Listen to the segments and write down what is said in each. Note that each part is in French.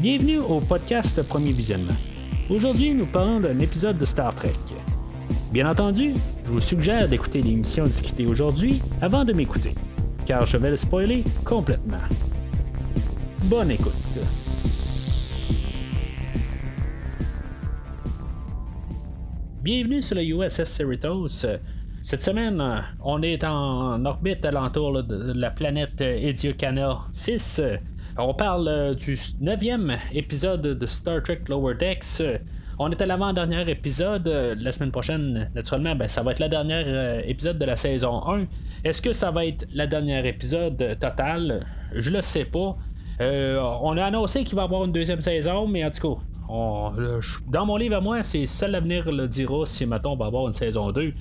Bienvenue au podcast Premier Visionnement. Aujourd'hui, nous parlons d'un épisode de Star Trek. Bien entendu, je vous suggère d'écouter l'émission discutée aujourd'hui avant de m'écouter, car je vais le spoiler complètement. Bonne écoute. Bienvenue sur le USS Cerritos. Cette semaine, on est en orbite alentour de la planète Ediocana 6. On parle du neuvième épisode de Star Trek Lower Decks. On est à l'avant-dernier épisode. La semaine prochaine, naturellement, ben, ça va être le dernier épisode de la saison 1. Est-ce que ça va être le dernier épisode total? Je le sais pas. Euh, on a annoncé qu'il va y avoir une deuxième saison, mais en tout cas, dans mon livre à moi, c'est seul l'avenir le dira si, mettons, on va avoir une saison 2.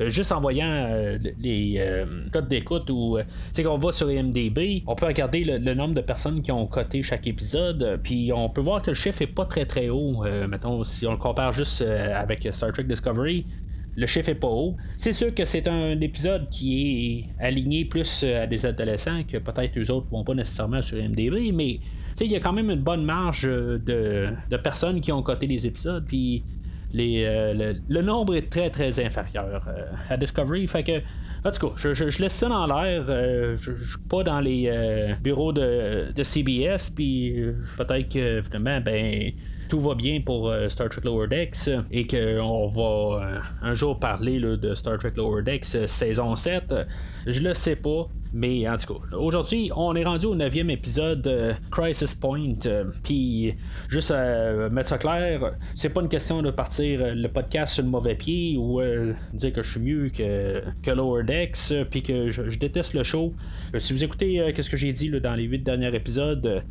Euh, juste en voyant euh, les codes d'écoute ou c'est qu'on va sur IMDB, on peut regarder le, nombre de personnes qui ont coté chaque épisode, puis on peut voir que le chiffre est pas très très haut. mettons, si on le compare juste avec Star Trek Discovery, le chiffre est pas haut. C'est sûr que c'est un épisode qui est aligné plus à des adolescents que peut-être eux autres vont pas nécessairement sur MDB, mais il y a quand même une bonne marge de, personnes qui ont coté les épisodes, puis euh, le, nombre est très très inférieur euh, à Discovery. Fait que, en tout cas, je, laisse ça dans l'air. Euh, je, je suis pas dans les bureaux de, CBS, puis peut-être que finalement, ben tout va bien pour Star Trek Lower Decks et qu'on va un jour parler de Star Trek Lower Decks saison 7, je le sais pas. Mais en tout cas, aujourd'hui, on est rendu au neuvième épisode Crisis Point. Puis, juste à mettre ça clair, c'est pas une question de partir le podcast sur le mauvais pied ou dire que je suis mieux que, Lower Decks, puis que je, déteste le show. si vous écoutez qu'est-ce que j'ai dit dans les huit derniers épisodes,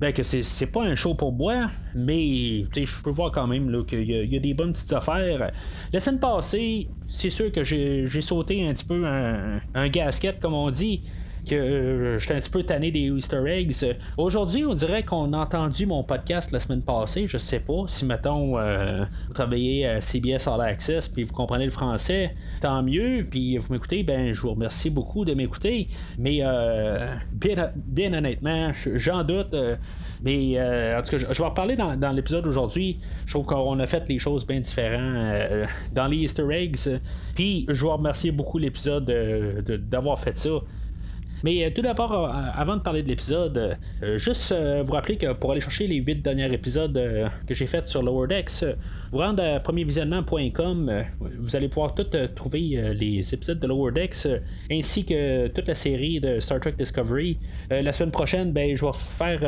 ben, que c'est pas un show pour boire, mais je peux voir quand même qu'il y, a des bonnes petites affaires. La semaine passée, c'est sûr que j'ai sauté un petit peu un gasket, comme on dit que euh, j'étais un petit peu tanné des Easter eggs. Aujourd'hui, on dirait qu'on a entendu mon podcast la semaine passée. Je sais pas si, mettons, euh, vous travaillez à CBS All Access puis vous comprenez le français, tant mieux. Puis vous m'écoutez, ben je vous remercie beaucoup de m'écouter. Mais euh, bien, bien honnêtement, j'en doute. mais en tout cas, je, vais en reparler dans, l'épisode aujourd'hui. Je trouve qu'on a fait les choses bien différentes dans les Easter eggs. Puis je vous remercier beaucoup l'épisode d'avoir fait ça. Mais euh, tout d'abord, euh, avant de parler de l'épisode, euh, juste vous rappeler que pour aller chercher les 8 derniers épisodes que j'ai fait sur Lower Decks, vous rendez à premiervisionnement.com, vous allez pouvoir tout trouver les épisodes de Lower Decks ainsi que toute la série de Star Trek Discovery. la semaine prochaine, ben, je vais faire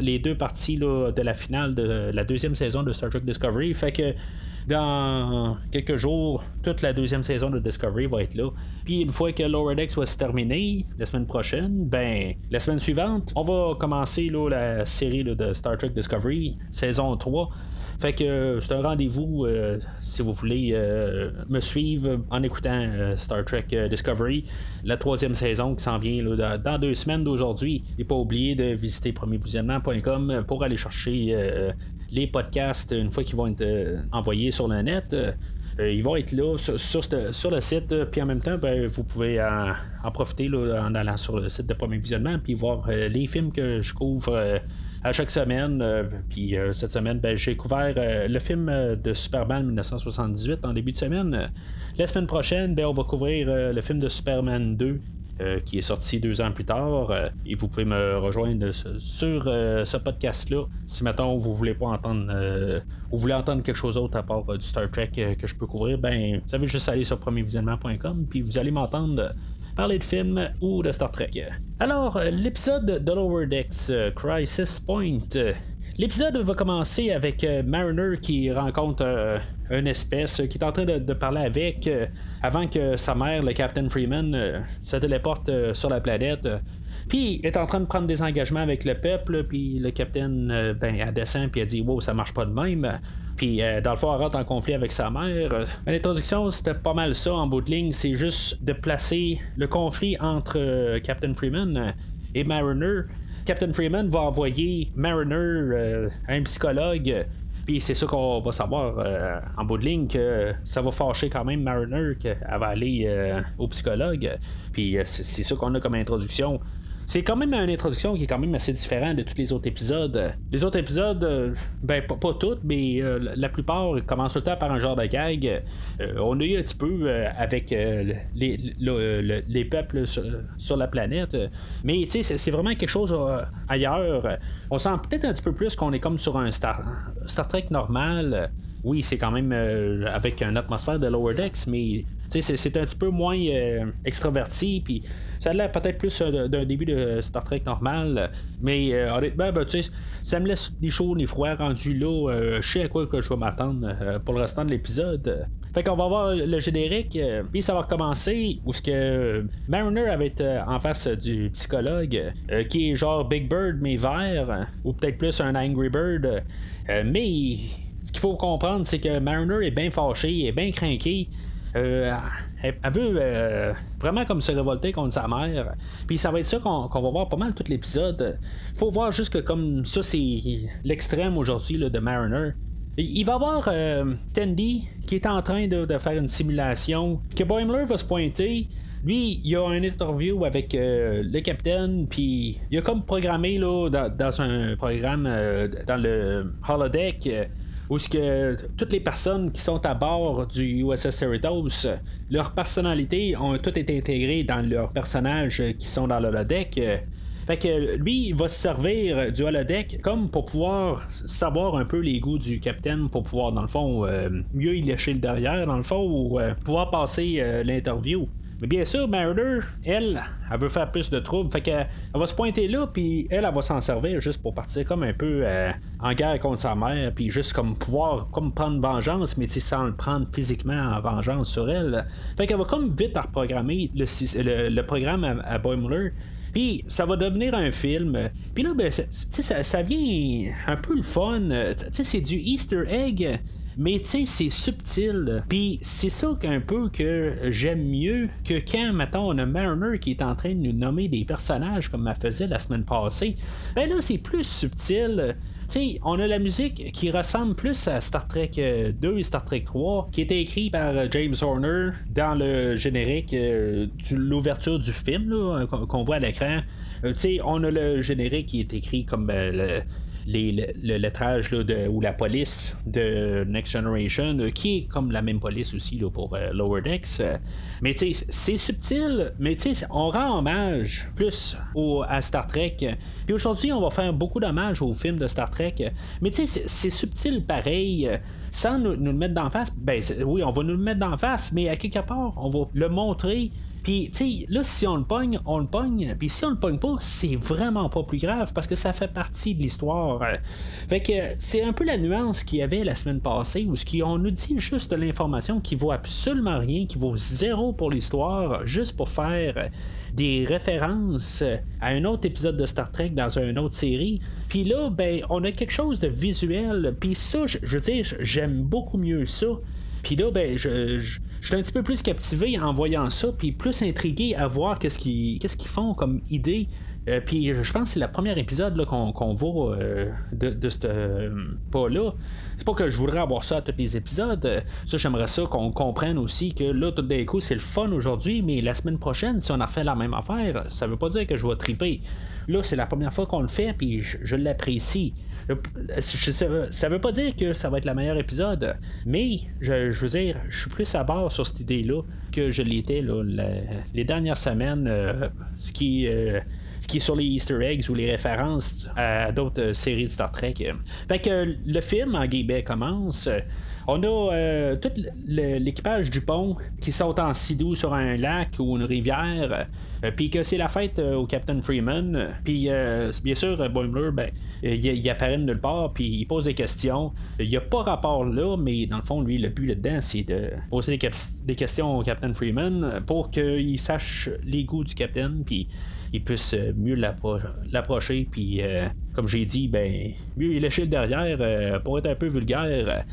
les deux parties de la finale de la deuxième saison de Star Trek Discovery. Fait que dans quelques jours, toute la deuxième saison de Discovery va être là. Puis une fois que Lower va se terminer, la semaine prochaine, ben, la semaine suivante, on va commencer la série de Star Trek Discovery, saison 3. Fait que euh, c'est un rendez-vous euh, si vous voulez euh, me suivre en écoutant Star Trek Discovery, la troisième saison qui s'en vient dans deux semaines d'aujourd'hui. Et pas oublier de visiter premiervisionnement.com pour aller chercher les podcasts une fois qu'ils vont être envoyés sur le net. ils vont être là sur, le site, puis en même temps, ben, vous pouvez en, profiter en allant sur le site de Premier Visionnement, puis voir les films que je couvre à chaque semaine. Euh, puis euh, cette semaine, ben, j'ai couvert euh, le film de Superman 1978 en début de semaine. La semaine prochaine, ben, on va couvrir le film de Superman 2. qui est sorti deux ans plus tard. et vous pouvez me rejoindre sur ce podcast-là. Si maintenant vous voulez pas entendre vous voulez entendre quelque chose d'autre à part du Star Trek que je peux couvrir, ben vous savez juste aller sur premiervisionnement.com puis vous allez m'entendre parler de films ou de Star Trek. Alors, euh, l'épisode de Lower Decks, euh, Crisis Point. L'épisode va commencer avec euh, Mariner qui rencontre une espèce qui est en train de, parler avec avant que sa mère, le Captain Freeman, se téléporte sur la planète. Puis est en train de prendre des engagements avec le peuple, puis le capitaine, ben, elle descend, puis elle dit Wow, ça marche pas de même. Puis euh, dans rentre en conflit avec sa mère. L'introduction, c'était pas mal ça en bout de ligne. C'est juste de placer le conflit entre euh, Captain Freeman et Mariner. Captain Freeman va envoyer Mariner euh, à un psychologue. Puis c'est ça qu'on va savoir en bout de ligne que ça va fâcher quand même Mariner qu'elle va aller au psychologue. Puis c'est ça qu'on a comme introduction. C'est quand même une introduction qui est quand même assez différente de tous les autres épisodes. Les autres épisodes, ben pas, toutes, mais la plupart commencent tout le temps par un genre de gag. on a eu un petit peu avec les, les, peuples sur, la planète, mais tu sais, c'est vraiment quelque chose ailleurs. On sent peut-être un petit peu plus qu'on est comme sur un Star, Trek normal oui, c'est quand même euh, avec une atmosphère de Lower Decks, mais c'est un petit peu moins euh, extraverti, puis ça a l'air peut-être plus euh, d'un début de Star Trek normal, mais honnêtement, ben, ça me laisse ni chaud ni froid rendu là. je sais à quoi que je vais m'attendre pour le restant de l'épisode. Fait qu'on va voir le générique, puis ça va recommencer où ce que Mariner avait en face du psychologue, qui est genre Big Bird mais vert, ou peut-être plus un Angry Bird, mais ce qu'il faut comprendre, c'est que Mariner est bien fâché, est bien craqué. Euh, elle, veut euh, vraiment comme se révolter contre sa mère. Puis ça va être ça qu'on, va voir pas mal tout l'épisode. Faut voir juste que comme ça, c'est l'extrême aujourd'hui de Mariner. Il va y avoir euh, Tandy qui est en train de, faire une simulation. Que Boimler va se pointer. Lui, il a un interview avec le capitaine, puis il a comme programmé là, dans, un programme dans le holodeck où ce que toutes les personnes qui sont à bord du USS Cerritos, leurs personnalités ont toutes été intégrées dans leurs personnages qui sont dans le holodeck. Fait que lui, il va se servir du holodeck comme pour pouvoir savoir un peu les goûts du capitaine, pour pouvoir, dans le fond, euh, mieux y lécher le derrière, dans le fond, ou euh, pouvoir passer euh, l'interview. Mais bien sûr, Mariner, elle, elle veut faire plus de troubles. Fait qu'elle va se pointer là, puis elle, elle va s'en servir juste pour partir comme un peu euh, en guerre contre sa mère, puis juste comme pouvoir comme prendre vengeance, mais sans le prendre physiquement en vengeance sur elle. Fait qu'elle va comme vite reprogrammer le, programme à, à Boimler. Puis ça va devenir un film. Puis là, ben, ça, ça vient un peu le fun. C'est du Easter egg mais tu sais, c'est subtil. Puis c'est ça qu'un peu que j'aime mieux que quand, mettons, on a Mariner qui est en train de nous nommer des personnages comme elle faisait la semaine passée. Ben là, c'est plus subtil. sais, on a la musique qui ressemble plus à Star Trek 2 euh, et Star Trek 3, qui était écrit par euh, James Horner dans le générique euh, de l'ouverture du film qu'on voit à l'écran. sais, on a le générique qui est écrit comme le, le, lettrage de, ou la police de Next Generation, euh, qui est comme la même police aussi là, pour euh, Lower Decks. Euh. mais tu sais, c'est subtil, mais tu sais, on rend hommage plus au, à Star Trek. Puis aujourd'hui, on va faire beaucoup d'hommage au film de Star Trek. Mais tu sais, c'est subtil pareil sans nous, nous, le mettre d'en face, ben oui, on va nous le mettre d'en face, mais à quelque part, on va le montrer puis, tu sais, là, si on le pogne, on le pogne. Puis si on le pogne pas, c'est vraiment pas plus grave parce que ça fait partie de l'histoire. Fait que c'est un peu la nuance qu'il y avait la semaine passée où on nous dit juste de l'information qui vaut absolument rien, qui vaut zéro pour l'histoire, juste pour faire des références à un autre épisode de Star Trek dans une autre série. Puis là, ben, on a quelque chose de visuel. Puis ça, je, veux dire, j'aime beaucoup mieux ça. Puis là, ben, je suis un petit peu plus captivé en voyant ça, puis plus intrigué à voir qu'est-ce qu'ils qu'est-ce qu'ils font comme idée. Euh, puis je pense que c'est le premier épisode qu'on voit euh, de, ce euh, pas-là. C'est pas que je voudrais avoir ça à tous les épisodes. Ça, j'aimerais ça qu'on comprenne aussi que là, tout d'un coup, c'est le fun aujourd'hui, mais la semaine prochaine, si on a fait la même affaire, ça veut pas dire que je vais triper. Là, c'est la première fois qu'on le fait, puis je l'apprécie. Ça veut pas dire que ça va être le meilleur épisode, mais je, veux dire, je suis plus à bord sur cette idée-là que je l'étais les dernières semaines. Ce qui qui est sur les Easter eggs ou les références à d'autres séries de Star Trek. Fait que le film en guillemets commence. On a euh, tout l'équipage du pont qui saute en sidou sur un lac ou une rivière. Euh, puis que c'est la fête euh, au Captain Freeman. Puis bien sûr, Boimler, ben, il, apparaît de nulle part, puis il pose des questions. Il n'y a pas rapport là, mais dans le fond, lui, le but là-dedans, c'est de poser des, questions au Captain Freeman pour qu'il sache les goûts du Captain, puis il puisse mieux l'approcher. Puis, comme j'ai dit, ben, mieux il le derrière pour être un peu vulgaire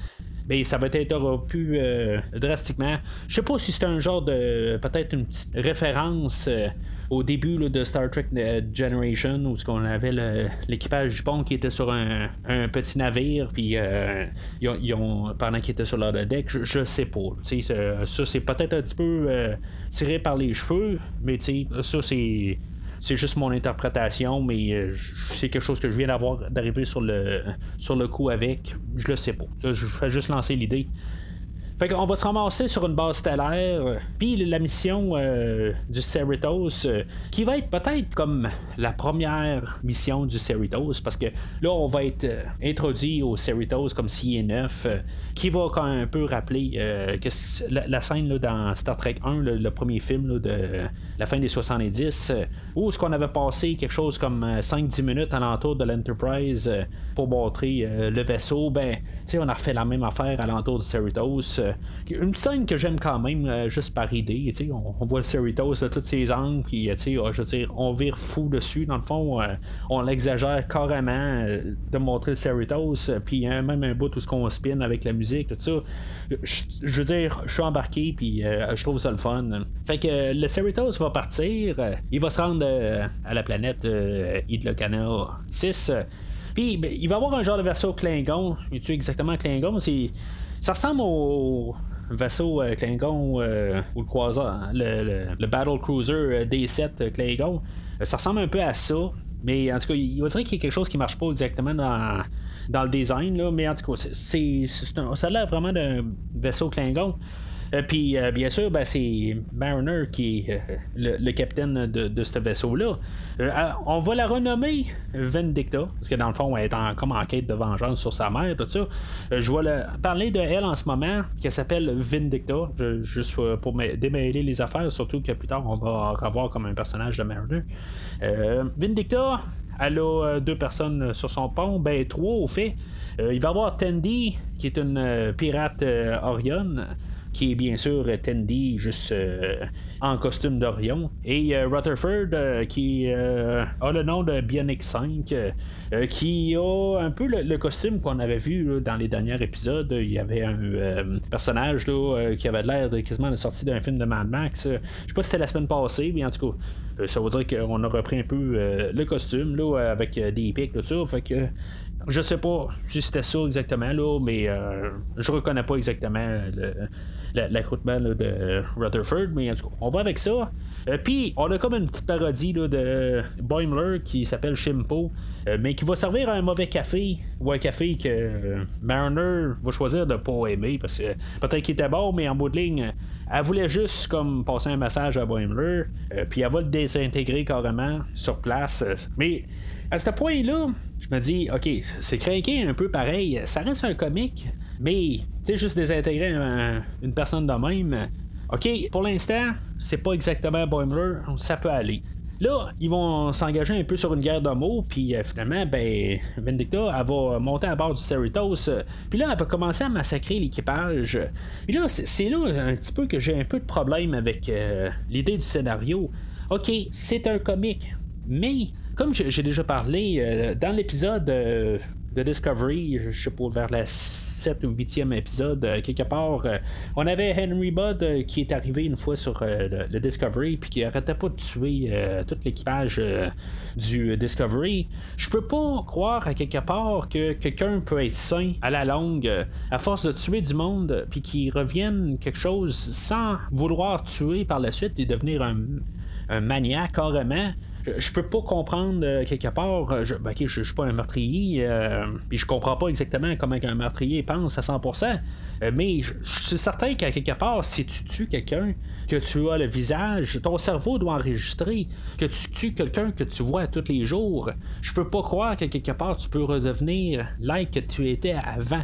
ben, ça va être interrompu euh, drastiquement. Je sais pas si c'est un genre de. peut-être une petite référence. Euh, au début de Star Trek euh, Generation, où ce qu'on avait l'équipage du pont qui était sur un, petit navire, puis ils ont, pendant qu'ils étaient sur leur deck, je, sais pas. ça, c'est peut-être un petit peu tiré par les cheveux, mais ça, c'est c'est juste mon interprétation, mais c'est quelque chose que je viens d'avoir d'arriver sur le, sur le coup avec. Je le sais pas. Je fais juste lancer l'idée. Fait qu'on va se ramasser sur une base stellaire, puis la mission euh, du Cerritos, euh, qui va être peut-être comme la première mission du Cerritos, parce que là, on va être euh, introduit au Cerritos comme s'il est neuf, qui va quand même un peu rappeler la, scène dans Star Trek 1, le, premier film de la fin des 70, où ce qu'on avait passé quelque chose comme 5-10 minutes à l'entour de l'Enterprise pour montrer le vaisseau, ben, tu sais, on a refait la même affaire à l'entour du Cerritos. Euh, une scène que j'aime quand même, euh, juste par idée. On, on voit le Cerritos de tous ses angles, puis euh, je veux dire, on vire fou dessus. Dans le fond, on l'exagère carrément de montrer le Cerritos, puis même un bout tout ce qu'on spin avec la musique, tout ça. Je, veux dire, je suis embarqué, puis je trouve ça le fun. Fait que le Cerritos va partir, il va se rendre à la planète Idlocana 6. Puis ben, il va avoir un genre de vaisseau Klingon. tu exactement Klingon? C'est ça ressemble au vaisseau euh, Klingon euh, ou le croiseur, le, Battle Cruiser euh, D7 Klingon. ça ressemble un peu à ça. Mais en tout cas, il va dire qu'il y a quelque chose qui marche pas exactement dans, dans le design, là, mais en tout cas, c'est, ça a l'air vraiment d'un vaisseau Klingon. Euh, puis, euh, bien sûr, ben, c'est Mariner qui est euh, le, capitaine de, ce vaisseau-là. on va la renommer Vendicta, parce que dans le fond, elle est en, comme en quête de vengeance sur sa mère, tout ça. je vais parler de elle en ce moment, qui s'appelle Vindicta, juste pour démêler les affaires, surtout que plus tard, on va revoir comme un personnage de Mariner. Vindicta, elle a deux personnes sur son pont, ben trois au fait. il va y avoir Tandy, qui est une pirate Orion qui est bien sûr Tendy, juste euh, en costume d'Orion, et euh, Rutherford, euh, qui a le nom de Bionic 5, qui a un peu le, costume qu'on avait vu dans les derniers épisodes. Il y avait un personnage là, qui avait l'air quasiment de sortie d'un film de Mad Max. Je sais pas si c'était la semaine passée, mais en tout cas, ça veut dire qu'on a repris un peu le costume là, avec des pics, tout ça. Fait que je sais pas si c'était ça exactement, là, mais je reconnais pas exactement le, l'accroutement de Rutherford, mais en tout cas, on va avec ça. Euh, puis, on a comme une petite parodie de Boimler qui s'appelle Shimpo, euh, mais qui va servir à un mauvais café, ou un café que Mariner va choisir de pas aimer, parce que peut-être qu'il était bon, mais en bout de ligne, elle voulait juste comme passer un message à Boimler, euh, puis elle va le désintégrer carrément sur place. mais à ce point-là, je me dis, ok, c'est craqué un peu pareil. Ça reste un comique, mais tu sais, juste désintégrer une personne de même. Ok, pour l'instant, c'est pas exactement Boimler, ça peut aller. Là, ils vont s'engager un peu sur une guerre de mots, puis euh, finalement, ben, Vendicta, elle va monter à bord du Cerritos, puis là, elle va commencer à massacrer l'équipage. Puis là, c'est là un petit peu que j'ai un peu de problème avec euh, l'idée du scénario. Ok, c'est un comique, mais comme j'ai déjà parlé, euh, dans l'épisode euh, de Discovery, je sais pas, vers la 7 ou 8e épisode, euh, quelque part, on avait Henry Budd qui est arrivé une fois sur le, Discovery, puis qui arrêtait pas de tuer tout l'équipage du Discovery. Je peux pas croire à quelque part que quelqu'un peut être sain à la longue, à force de tuer du monde, puis qu'il revienne quelque chose sans vouloir tuer par la suite et devenir un, un maniaque carrément je, peux pas comprendre euh, quelque part. Euh, je, ben, je, suis pas un meurtrier, euh, puis je comprends pas exactement comment un meurtrier pense à 100%. mais je, suis certain qu'à quelque part, si tu tues quelqu'un, que tu as le visage, ton cerveau doit enregistrer que tu tues quelqu'un que tu vois tous les jours. Je peux pas croire qu'à quelque part tu peux redevenir l'être que tu étais avant.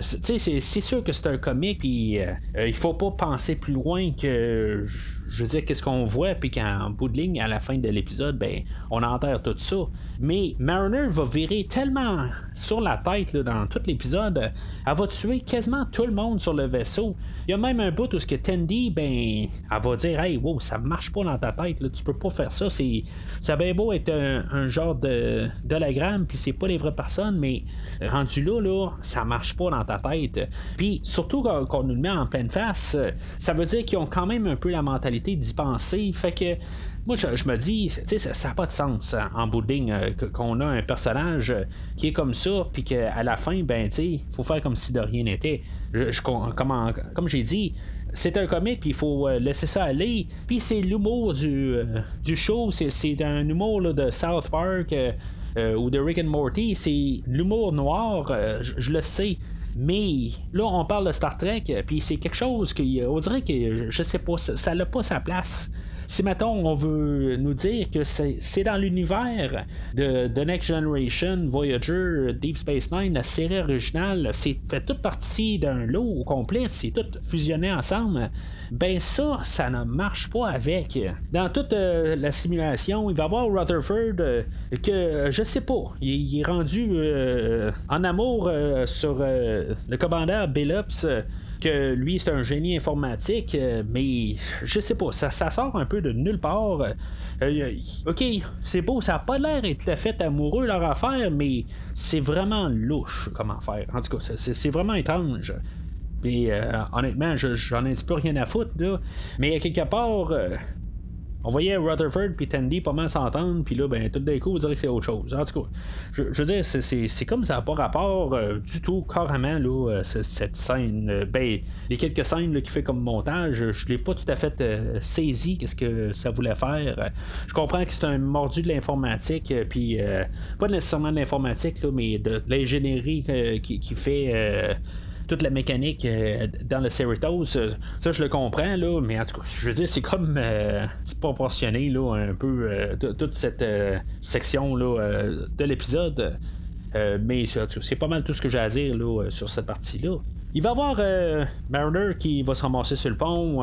C'est sûr que c'est un comique, puis il faut pas penser plus loin que je veux dire, qu'est-ce qu'on voit, puis qu'en bout de ligne, à la fin de l'épisode, ben, on enterre tout ça. Mais Mariner va virer tellement sur la tête dans tout l'épisode, elle va tuer quasiment tout le monde sur le vaisseau. Il y a même un bout où ce que Tandy, ben, elle va dire, hey, wow, ça marche pas dans ta tête, là, tu peux pas faire ça. C'est, ça bien beau être un, genre de d'hologramme, puis c'est pas les vraies personnes, mais rendu là, là, ça marche pas dans ta tête. Puis surtout quand, nous le met en pleine face, ça veut dire qu'ils ont quand même un peu la mentalité d'y penser. Fait que moi, je, me dis, ça n'a pas de sens hein, en bout euh, qu'on a un personnage euh, qui est comme ça, puis qu'à la fin, ben, il faut faire comme si de rien n'était. comme, comme j'ai dit, c'est un comique, puis il faut laisser ça aller. Puis c'est l'humour du, du show, c'est un humour de South Park. ou de Rick and Morty, c'est l'humour noir, je le sais, mais là, on parle de Star Trek, puis c'est quelque chose qui, on dirait que, je sais pas, ça n'a pas sa place si mettons on veut nous dire que c'est dans l'univers de The Next Generation, Voyager, Deep Space Nine, la série originale, c'est fait toute partie d'un lot au complet, c'est tout fusionné ensemble, ben ça, ça ne marche pas avec. Dans toute euh, la simulation, il va y avoir Rutherford euh, que euh, je sais pas, il, est rendu en amour sur le commandeur Billups que lui c'est un génie informatique, euh, mais je sais pas, ça, sort un peu de nulle part. Euh, euh, ok, c'est beau, ça a pas l'air d'être tout à fait amoureux leur affaire, mais c'est vraiment louche comment faire. En tout cas, c'est vraiment étrange. Et honnêtement, j'en ai un petit peu rien à foutre, là. Mais quelque part, on voyait Rutherford puis Tandy pas mal s'entendre, puis là, ben, tout d'un coup, on dirait que c'est autre chose. En tout cas, je, veux dire, c'est comme ça n'a pas rapport euh, du tout, carrément, là, euh, cette scène. Euh, ben, les quelques scènes qu'il fait comme montage, je l'ai pas tout à fait saisi, qu'est-ce que ça voulait faire. Je comprends que c'est un mordu de l'informatique, puis pas nécessairement de l'informatique, mais de l'ingénierie qui, qui, fait toute la mécanique euh, dans le Cerritos, euh, ça je le comprends, là, mais en tout cas, je veux dire, c'est comme euh, proportionné là, un peu toute cette section là, de l'épisode. mais c'est pas mal tout ce que j'ai à dire là, sur cette partie-là. Il va y avoir Mariner qui va se ramasser sur le pont.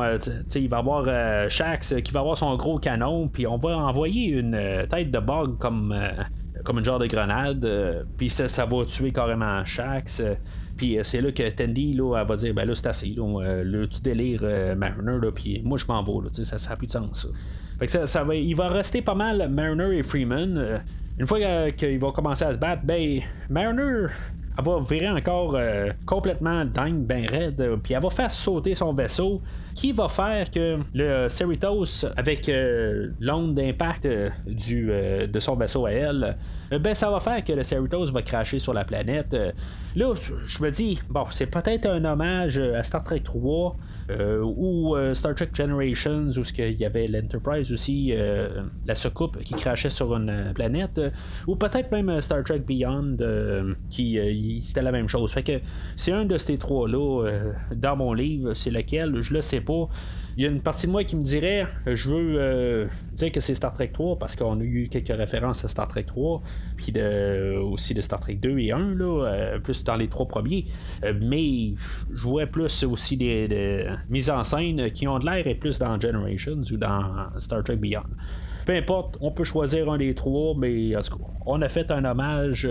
il va y avoir Shax qui va avoir son gros canon. Puis on va envoyer une tête de bug comme, comme une genre de grenade. puis ça, ça va tuer carrément Shax. Puis euh, c'est là que Tandy là, elle va dire ben là c'est assez, là, euh, le, tu délire euh, Mariner, là, puis moi je m'en vais, là, ça n'a plus de sens. Ça. Fait que ça, ça, va, il va rester pas mal Mariner et Freeman. une fois qu'il va commencer à se battre, ben Mariner elle va virer encore complètement dingue, ben raide, puis elle va faire sauter son vaisseau, qui va faire que le Cerritos, avec l'onde d'impact du de son vaisseau à elle, ben ça va faire que le Cerritos va cracher sur la planète. Là, je me dis, bon, c'est peut-être un hommage à Star Trek 3 euh, ou euh, Star Trek Generations, où il y avait l'Enterprise aussi, euh, la soucoupe qui crachait sur une planète, ou peut-être même Star Trek Beyond, qui c'était la même chose. Fait que c'est un de ces trois-là dans mon livre, c'est lequel, je le sais Il y a une partie de moi qui me dirait je veux euh, dire que c'est Star Trek 3 parce qu'on a eu quelques références à Star Trek 3, puis aussi de Star Trek 2 et 1, là, euh, plus dans les trois premiers. Euh, mais je vois plus aussi des, mises en scène qui ont de l'air et plus dans Generations ou dans Star Trek Beyond. Peu importe, on peut choisir un des trois, mais en tout cas, on a fait un hommage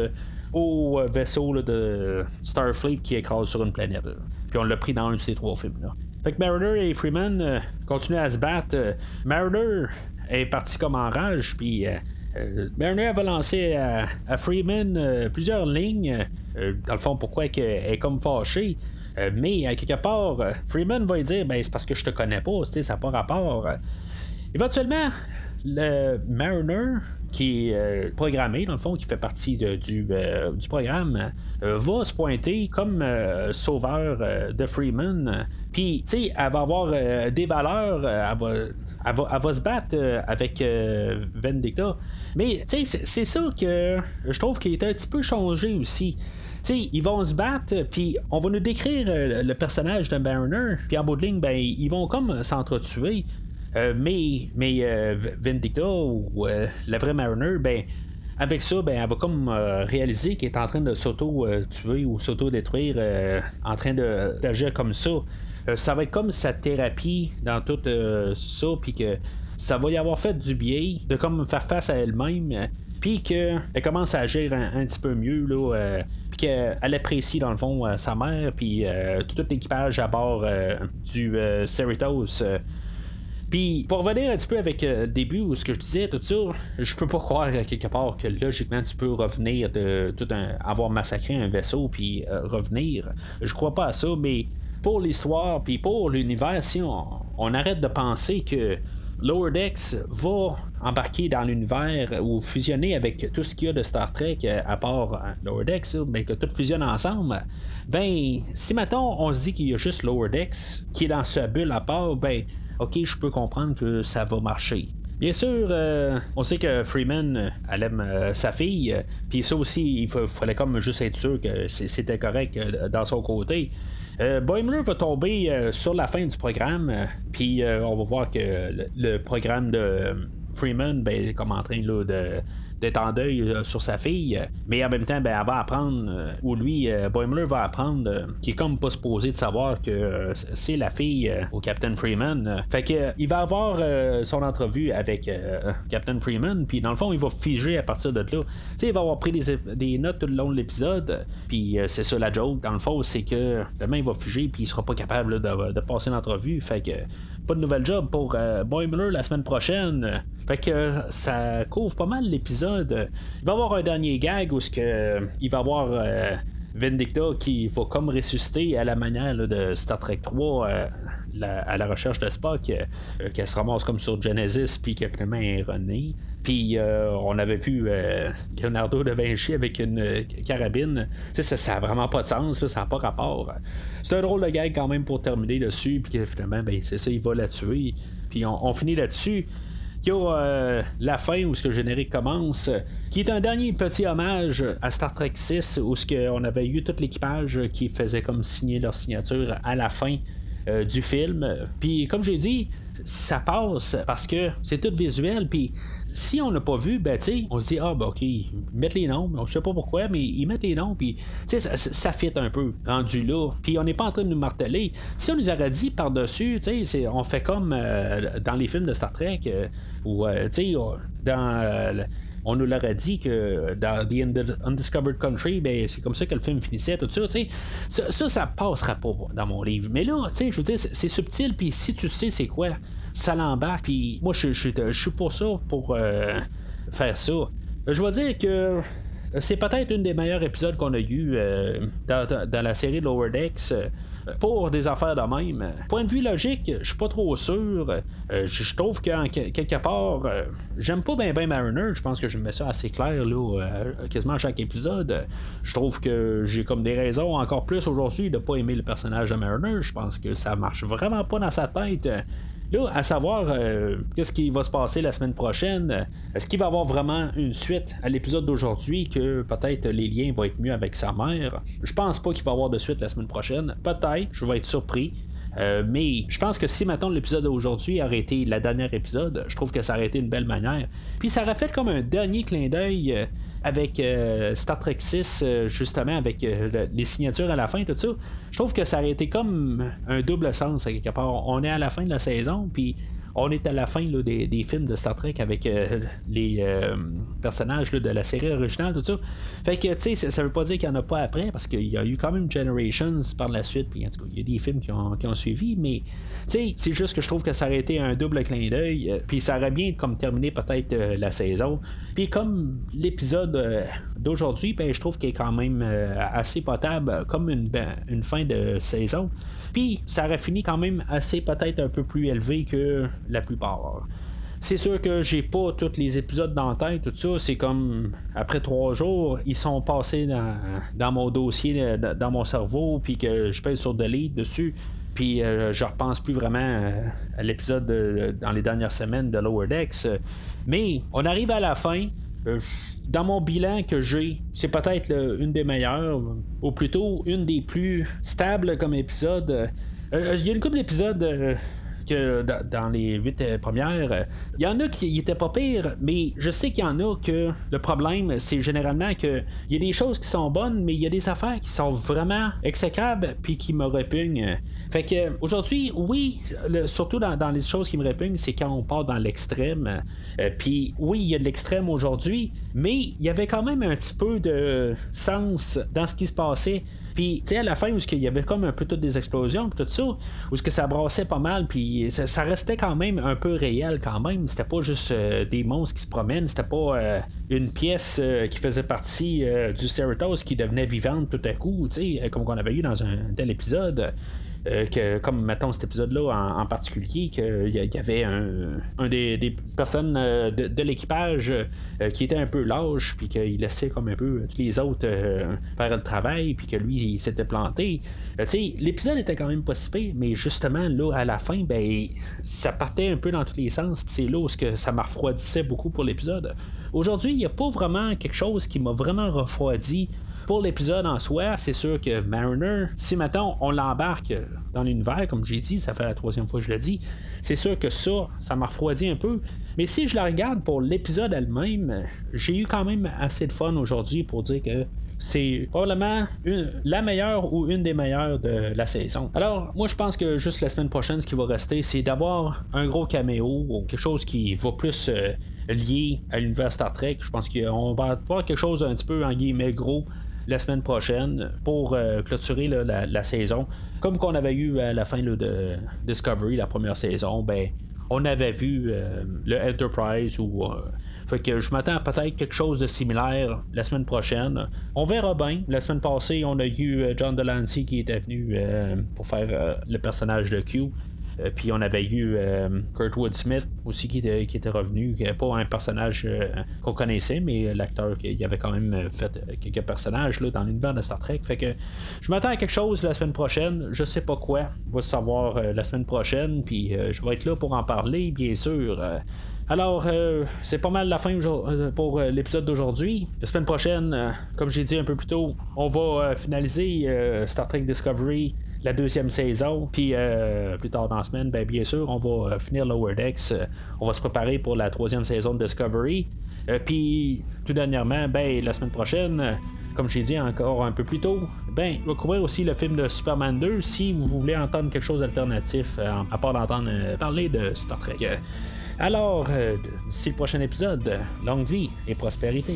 au vaisseau de Starfleet qui écrase sur une planète. Puis on l'a pris dans un de ces trois films. Fait que Mariner et Freeman euh, continuent à se battre. Euh, Mariner est parti comme en rage, puis euh, Mariner va lancer à, Freeman plusieurs lignes. dans le fond, pourquoi elle est comme fâchée? mais quelque part, Freeman va lui dire ben, c'est parce que je te connais pas, ça n'a pas rapport. Éventuellement, le Mariner, qui est euh, programmé, dans le fond, qui fait partie du, euh, du, programme, euh, va se pointer comme sauveur de Freeman. Puis, tu sais, elle va avoir des valeurs, elle va, elle, va, se battre avec Vendetta. Mais, tu sais, c'est ça que je trouve qu'il est un petit peu changé aussi. sais, ils vont se battre, puis on va nous décrire le personnage de Mariner, puis en bout de ligne, ben, ils vont comme s'entretuer. Euh, mais mais euh, Vindicta ou euh, la vraie Mariner, ben avec ça, ben, elle va comme réaliser qu'elle est en train de s'auto-tuer ou s'auto-détruire, en train d'agir comme ça. ça va être comme sa thérapie dans tout ça, puis que ça va y avoir fait du bien de comme faire face à elle-même, puis qu'elle commence à agir un, petit peu mieux, puis qu'elle apprécie dans le fond sa mère, puis tout, l'équipage à bord du Cerritos puis pour revenir un petit peu avec euh, le début où ce que je disais, tout ça, je peux pas croire quelque part que logiquement tu peux revenir de tout un, avoir massacré un vaisseau puis euh, revenir. Je crois pas à ça, mais pour l'histoire puis pour l'univers, si on, arrête de penser que Lower Decks va embarquer dans l'univers ou fusionner avec tout ce qu'il y a de Star Trek à part Lower Decks, ben, que tout fusionne ensemble, ben, si maintenant on se dit qu'il y a juste Lower Decks qui est dans ce bulle à part, ben, ok, je peux comprendre que ça va marcher. Bien sûr, euh, on sait que Freeman, euh, elle aime euh, sa fille, puis ça aussi, il fallait comme juste être sûr que c'était correct dans son côté. Boimler va tomber sur la fin du programme, puis on va voir que le, programme de Freeman ben, est comme en train là, de d'être en deuil euh, sur sa fille, mais en même temps, ben, elle va apprendre, euh, ou lui, euh, Boimler va apprendre, qui est comme pas supposé de savoir que c'est la fille au Captain Freeman. Fait que il va avoir son entrevue avec Captain Freeman, puis dans le fond, il va figer à partir de là. Tu sais, il va avoir pris des, notes tout le long de l'épisode, puis c'est ça la joke, dans le fond, c'est que demain il va figer, puis il sera pas capable de, de passer l'entrevue. Fait que pas de nouvelle job pour euh, Boimler la semaine prochaine. Fait que ça couvre pas mal l'épisode. Il va y avoir un dernier gag où ce que, il va y avoir euh, Vindicta qui va comme ressusciter à la manière de Star Trek 3 euh, à la recherche de Spock, euh, qu'elle se ramasse comme sur Genesis, puis qu'elle finalement est rené Puis euh, on avait vu Leonardo da Vinci avec une carabine. Ça, ça vraiment pas de sens, ça n'a pas rapport. C'est un drôle de gag quand même pour terminer dessus, puis finalement, ben, c'est ça, il va la tuer. Puis on finit là-dessus y a euh, la fin où ce que le générique commence, qui est un dernier petit hommage à Star Trek 6 où ce on avait eu tout l'équipage qui faisait comme signer leur signature à la fin euh, du film. Puis comme j'ai dit, ça passe parce que c'est tout visuel. Puis si on n'a pas vu, ben tu on se dit ah ben ok, ils mettent les noms, on sait pas pourquoi, mais ils mettent les noms, puis ça, ça fit un peu rendu là. Puis on n'est pas en train de nous marteler. Si on nous aurait dit par dessus, tu sais, on fait comme euh, dans les films de Star Trek, euh, ou tu sais, dans on nous l'aurait dit que dans The Undiscovered Country, ben, c'est comme ça que le film finissait, tout ça, tu sais. Ça, ça, ça, passera pas dans mon livre. Mais là, tu sais, je veux dire, c'est subtil, puis si tu sais c'est quoi, ça l'embarque, puis moi, je suis pour ça, pour euh, faire ça. Je vais dire que c'est peut-être une des meilleurs épisodes qu'on a eu euh, dans, la série Lower Decks pour des affaires de même. Point de vue logique, je suis pas trop sûr. Euh, je trouve qu'en quelque part, euh, j'aime pas bien ben Mariner. Je pense que je mets ça assez clair là, euh, quasiment à chaque épisode. Je trouve que j'ai comme des raisons encore plus aujourd'hui de pas aimer le personnage de Mariner. Je pense que ça marche vraiment pas dans sa tête. Là, à savoir qu'est-ce qui va se passer la semaine prochaine, est-ce qu'il va y avoir vraiment une suite à l'épisode d'aujourd'hui que peut-être les liens vont être mieux avec sa mère? Je pense pas qu'il va y avoir de suite la semaine prochaine. Peut-être, je vais être surpris. Euh, mais je pense que si maintenant l'épisode d'aujourd'hui aurait été la dernière épisode, je trouve que ça aurait été une belle manière. Puis ça aurait fait comme un dernier clin d'œil euh, avec euh, Star Trek 6, justement, avec les signatures à la fin, tout ça. Je trouve que ça aurait été comme un double sens quelque part. On est à la fin de la saison, puis on est à la fin des, films de Star Trek avec euh, les euh, personnages de la série originale, tout ça. Fait que, tu sais, ça, veut pas dire qu'il n'y en a pas après, parce qu'il y a eu quand même Generations par la suite, puis en tout cas, il y a des films qui ont, suivi, mais, tu sais, c'est juste que je trouve que ça aurait été un double clin d'œil, euh, puis ça aurait bien comme terminé peut-être la saison. Puis comme l'épisode d'aujourd'hui, ben, je trouve qu'il est quand même assez potable, comme une, ben, une fin de saison. Puis ça aurait fini quand même assez peut-être un peu plus élevé que la plupart. C'est sûr que j'ai pas tous les épisodes dans la tête, tout ça. C'est comme après trois jours, ils sont passés dans, mon dossier, dans mon cerveau, puis que je paye sur Delete dessus. Puis euh, je repense plus vraiment euh, à l'épisode dans les dernières semaines de Lower Decks. Mais on arrive à la fin. Euh, dans mon bilan que j'ai, c'est peut-être une des meilleures, ou plutôt une des plus stables comme épisode. Il y a une couple d'épisodes que dans les huit euh, premières, il y en a qui étaient pas pires, mais je sais qu'il y en a que le problème, c'est généralement que il y a des choses qui sont bonnes, mais il y a des affaires qui sont vraiment exécrables puis qui me répugnent. Fait que aujourd'hui, oui, surtout dans, les choses qui me répugnent, c'est quand on part dans l'extrême. Euh, puis oui, il y a de l'extrême aujourd'hui, mais il y avait quand même un petit peu de sens dans ce qui se passait. Puis, tu sais, à la fin, où il y avait comme un peu toutes des explosions, tout ça, où ce que ça brassait pas mal, puis ça, restait quand même un peu réel quand même. C'était pas juste euh, des monstres qui se promènent, c'était pas euh, une pièce euh, qui faisait partie du Cerritos qui devenait vivante tout à coup, tu sais, comme on avait eu dans un tel épisode. Que, comme mettons cet épisode-là en, particulier, qu'il y avait un, des, personnes de, l'équipage qui était un peu lâche, puis qu'il laissait comme un peu tous les autres faire le travail, puis que lui, il s'était planté. l'épisode était quand même pas si mais justement, là, à la fin, ben, ça partait un peu dans tous les sens, puis c'est là où ça m'a refroidissait beaucoup pour l'épisode. Aujourd'hui, il n'y a pas vraiment quelque chose qui m'a vraiment refroidi. Pour l'épisode en soi, c'est sûr que Mariner, si maintenant on l'embarque dans l'univers, comme j'ai dit, ça fait la troisième fois que je le dis, c'est sûr que ça, ça m'a refroidi un peu. Mais si je la regarde pour l'épisode elle-même, j'ai eu quand même assez de fun aujourd'hui pour dire que c'est probablement la meilleure ou une des meilleures de la saison. Alors, moi, je pense que juste la semaine prochaine, ce qui va rester, c'est d'avoir un gros caméo ou quelque chose qui va plus euh, lié à l'univers Star Trek. Je pense qu'on va avoir quelque chose un petit peu en guillemets gros la semaine prochaine pour euh, clôturer la, saison. Comme qu'on avait eu à la fin de Discovery, la première saison, ben on avait vu euh, le Enterprise ou que je m'attends à peut-être quelque chose de similaire la semaine prochaine. On verra bien. La semaine passée, on a eu euh, John Delancey qui était venu euh, pour faire euh, le personnage de Q. puis on avait eu Kurtwood Smith aussi qui était, qui était revenu, pas un personnage qu'on connaissait, mais l'acteur qui avait quand même fait quelques personnages là, dans l'univers de Star Trek. Fait que je m'attends à quelque chose la semaine prochaine. Je sais pas quoi. On va savoir la semaine prochaine. Puis je vais être là pour en parler, bien sûr. Alors, euh, c'est pas mal la fin euh, pour euh, l'épisode d'aujourd'hui. La semaine prochaine, comme j'ai dit un peu plus tôt, on va finaliser Star Trek Discovery, la deuxième saison. Puis plus tard dans la semaine, ben, bien sûr, on va finir Lower Decks. on va se préparer pour la troisième saison de Discovery. Puis, tout dernièrement, ben, la semaine prochaine, comme j'ai dit encore un peu plus tôt, ben, on va couvrir aussi le film de Superman 2 si vous voulez entendre quelque chose d'alternatif, à part d'entendre parler de Star Trek. Alors, euh, d'ici le prochain épisode, longue vie et prospérité.